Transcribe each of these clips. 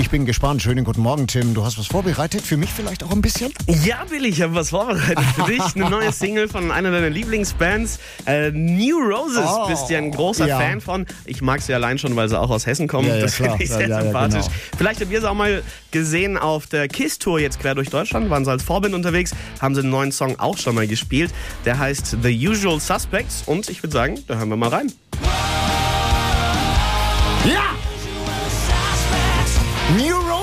Ich bin gespannt. Schönen guten Morgen, Tim. Du hast was vorbereitet? Für mich vielleicht auch ein bisschen? Ja, Billy, ich habe was vorbereitet für dich. Eine neue Single von einer deiner Lieblingsbands. Äh, New Roses Oh, bist ja ein großer ja. Fan von. Ich mag sie allein schon, weil sie auch aus Hessen kommen. Ja, ja, das finde ich sehr sympathisch. genau. Vielleicht habt ihr sie auch mal gesehen auf der KISS-Tour jetzt quer durch Deutschland. Waren sie als Vorbild unterwegs. Haben sie einen neuen Song auch schon mal gespielt. Der heißt The Usual Suspects. Und ich würde sagen, da hören wir mal rein.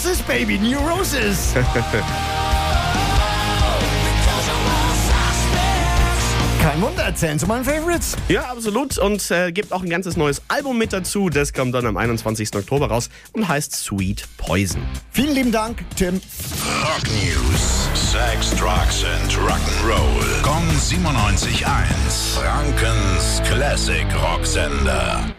New Roses, Baby, New Roses. Kein Wunder, erzählen zu meinen Favorites. Ja, absolut. Und äh, gibt auch ein ganzes neues Album mit dazu. Das kommt dann am 21. Oktober raus und heißt Sweet Poison. Vielen lieben Dank, Tim. Rock News. Sex, Drugs and Rock'n'Roll. Kong 97.1. Frankens Classic Rocksender.